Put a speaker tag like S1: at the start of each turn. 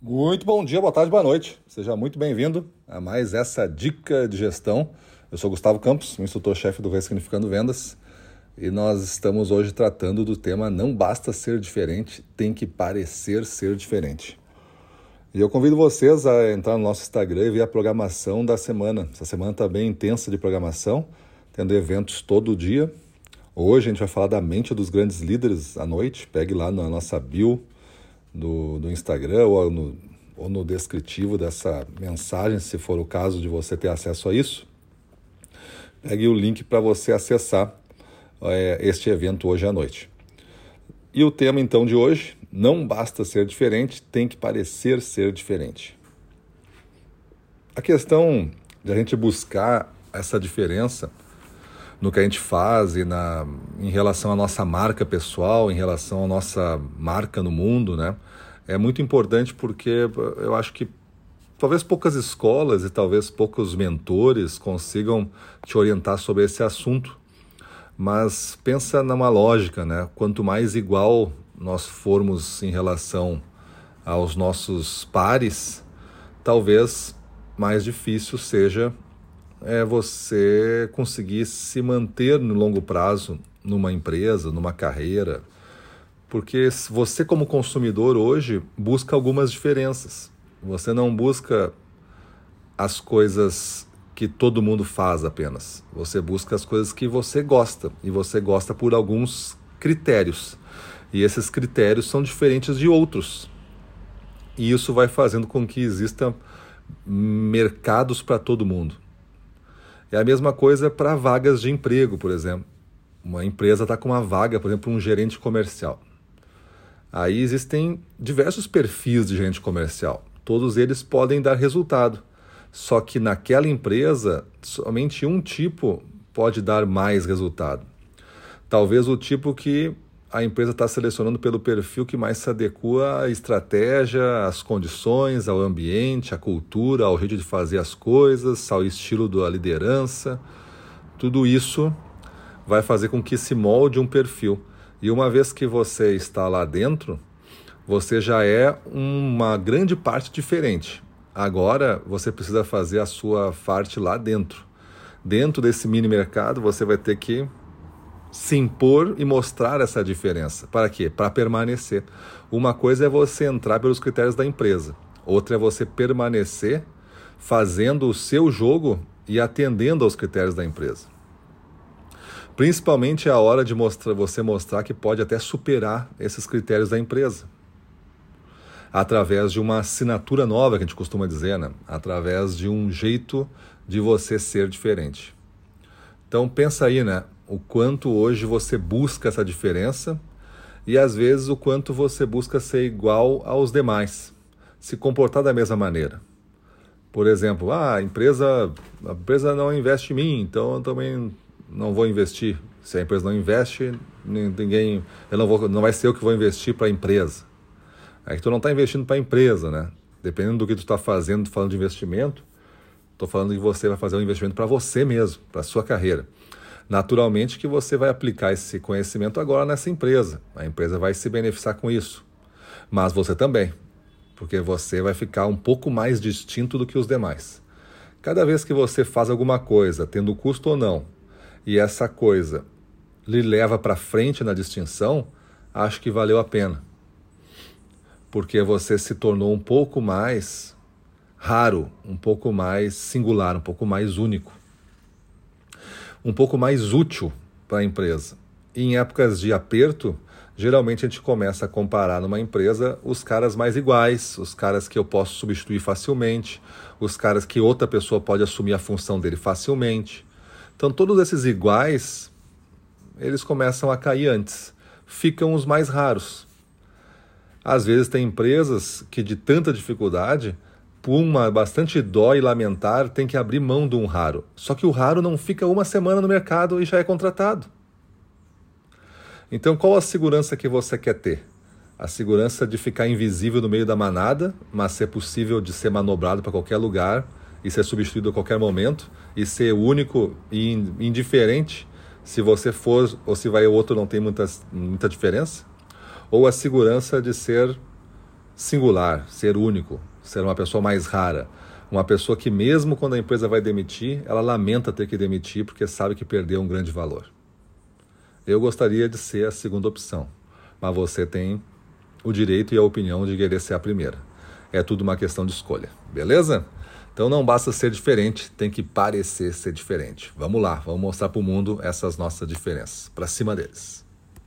S1: Muito bom dia, boa tarde, boa noite. Seja muito bem-vindo a mais essa dica de gestão. Eu sou Gustavo Campos, instrutor-chefe do Ressignificando Vendas, e nós estamos hoje tratando do tema Não basta ser diferente, tem que parecer ser diferente. E eu convido vocês a entrar no nosso Instagram e ver a programação da semana. Essa semana está bem intensa de programação, tendo eventos todo dia. Hoje a gente vai falar da mente dos grandes líderes à noite. Pegue lá na nossa bio do, do Instagram ou no, ou no descritivo dessa mensagem, se for o caso de você ter acesso a isso. Pegue o link para você acessar é, este evento hoje à noite. E o tema então de hoje, não basta ser diferente, tem que parecer ser diferente. A questão de a gente buscar essa diferença no que a gente faz e na, em relação à nossa marca pessoal, em relação à nossa marca no mundo, né? É muito importante porque eu acho que talvez poucas escolas e talvez poucos mentores consigam te orientar sobre esse assunto. Mas pensa numa lógica, né? Quanto mais igual nós formos em relação aos nossos pares, talvez mais difícil seja é você conseguir se manter no longo prazo numa empresa, numa carreira, porque você como consumidor hoje busca algumas diferenças. Você não busca as coisas que todo mundo faz apenas. Você busca as coisas que você gosta e você gosta por alguns critérios. E esses critérios são diferentes de outros. E isso vai fazendo com que existam mercados para todo mundo. É a mesma coisa para vagas de emprego, por exemplo. Uma empresa está com uma vaga, por exemplo, um gerente comercial. Aí existem diversos perfis de gerente comercial. Todos eles podem dar resultado. Só que naquela empresa, somente um tipo pode dar mais resultado. Talvez o tipo que a empresa está selecionando pelo perfil que mais se adequa à estratégia, às condições, ao ambiente, à cultura, ao jeito de fazer as coisas, ao estilo da liderança. Tudo isso vai fazer com que se molde um perfil. E uma vez que você está lá dentro, você já é uma grande parte diferente. Agora você precisa fazer a sua parte lá dentro. Dentro desse mini mercado, você vai ter que se impor e mostrar essa diferença. Para quê? Para permanecer. Uma coisa é você entrar pelos critérios da empresa, outra é você permanecer fazendo o seu jogo e atendendo aos critérios da empresa. Principalmente a hora de mostrar, você mostrar que pode até superar esses critérios da empresa. Através de uma assinatura nova, que a gente costuma dizer, né? através de um jeito de você ser diferente. Então pensa aí, né? o quanto hoje você busca essa diferença e às vezes o quanto você busca ser igual aos demais, se comportar da mesma maneira. Por exemplo, ah, a empresa, a empresa não investe em mim, então eu também não vou investir. Se a empresa não investe, ninguém, eu não vou, não vai ser eu que vou investir para a empresa. É que tu não está investindo para a empresa, né? Dependendo do que tu está fazendo, falando de investimento, estou falando que você vai fazer um investimento para você mesmo, para a sua carreira. Naturalmente que você vai aplicar esse conhecimento agora nessa empresa. A empresa vai se beneficiar com isso. Mas você também, porque você vai ficar um pouco mais distinto do que os demais. Cada vez que você faz alguma coisa, tendo custo ou não, e essa coisa lhe leva para frente na distinção, acho que valeu a pena. Porque você se tornou um pouco mais raro, um pouco mais singular, um pouco mais único um pouco mais útil para a empresa. E em épocas de aperto, geralmente a gente começa a comparar numa empresa os caras mais iguais, os caras que eu posso substituir facilmente, os caras que outra pessoa pode assumir a função dele facilmente. Então, todos esses iguais, eles começam a cair antes. Ficam os mais raros. Às vezes tem empresas que de tanta dificuldade uma bastante dó e lamentar, tem que abrir mão de um raro. Só que o raro não fica uma semana no mercado e já é contratado. Então, qual a segurança que você quer ter? A segurança de ficar invisível no meio da manada, mas ser possível de ser manobrado para qualquer lugar e ser substituído a qualquer momento e ser único e indiferente se você for ou se vai o outro não tem muita, muita diferença? Ou a segurança de ser singular, ser único, ser uma pessoa mais rara. Uma pessoa que, mesmo quando a empresa vai demitir, ela lamenta ter que demitir porque sabe que perdeu um grande valor. Eu gostaria de ser a segunda opção, mas você tem o direito e a opinião de querer ser a primeira. É tudo uma questão de escolha, beleza? Então não basta ser diferente, tem que parecer ser diferente. Vamos lá, vamos mostrar para o mundo essas nossas diferenças. Para cima deles.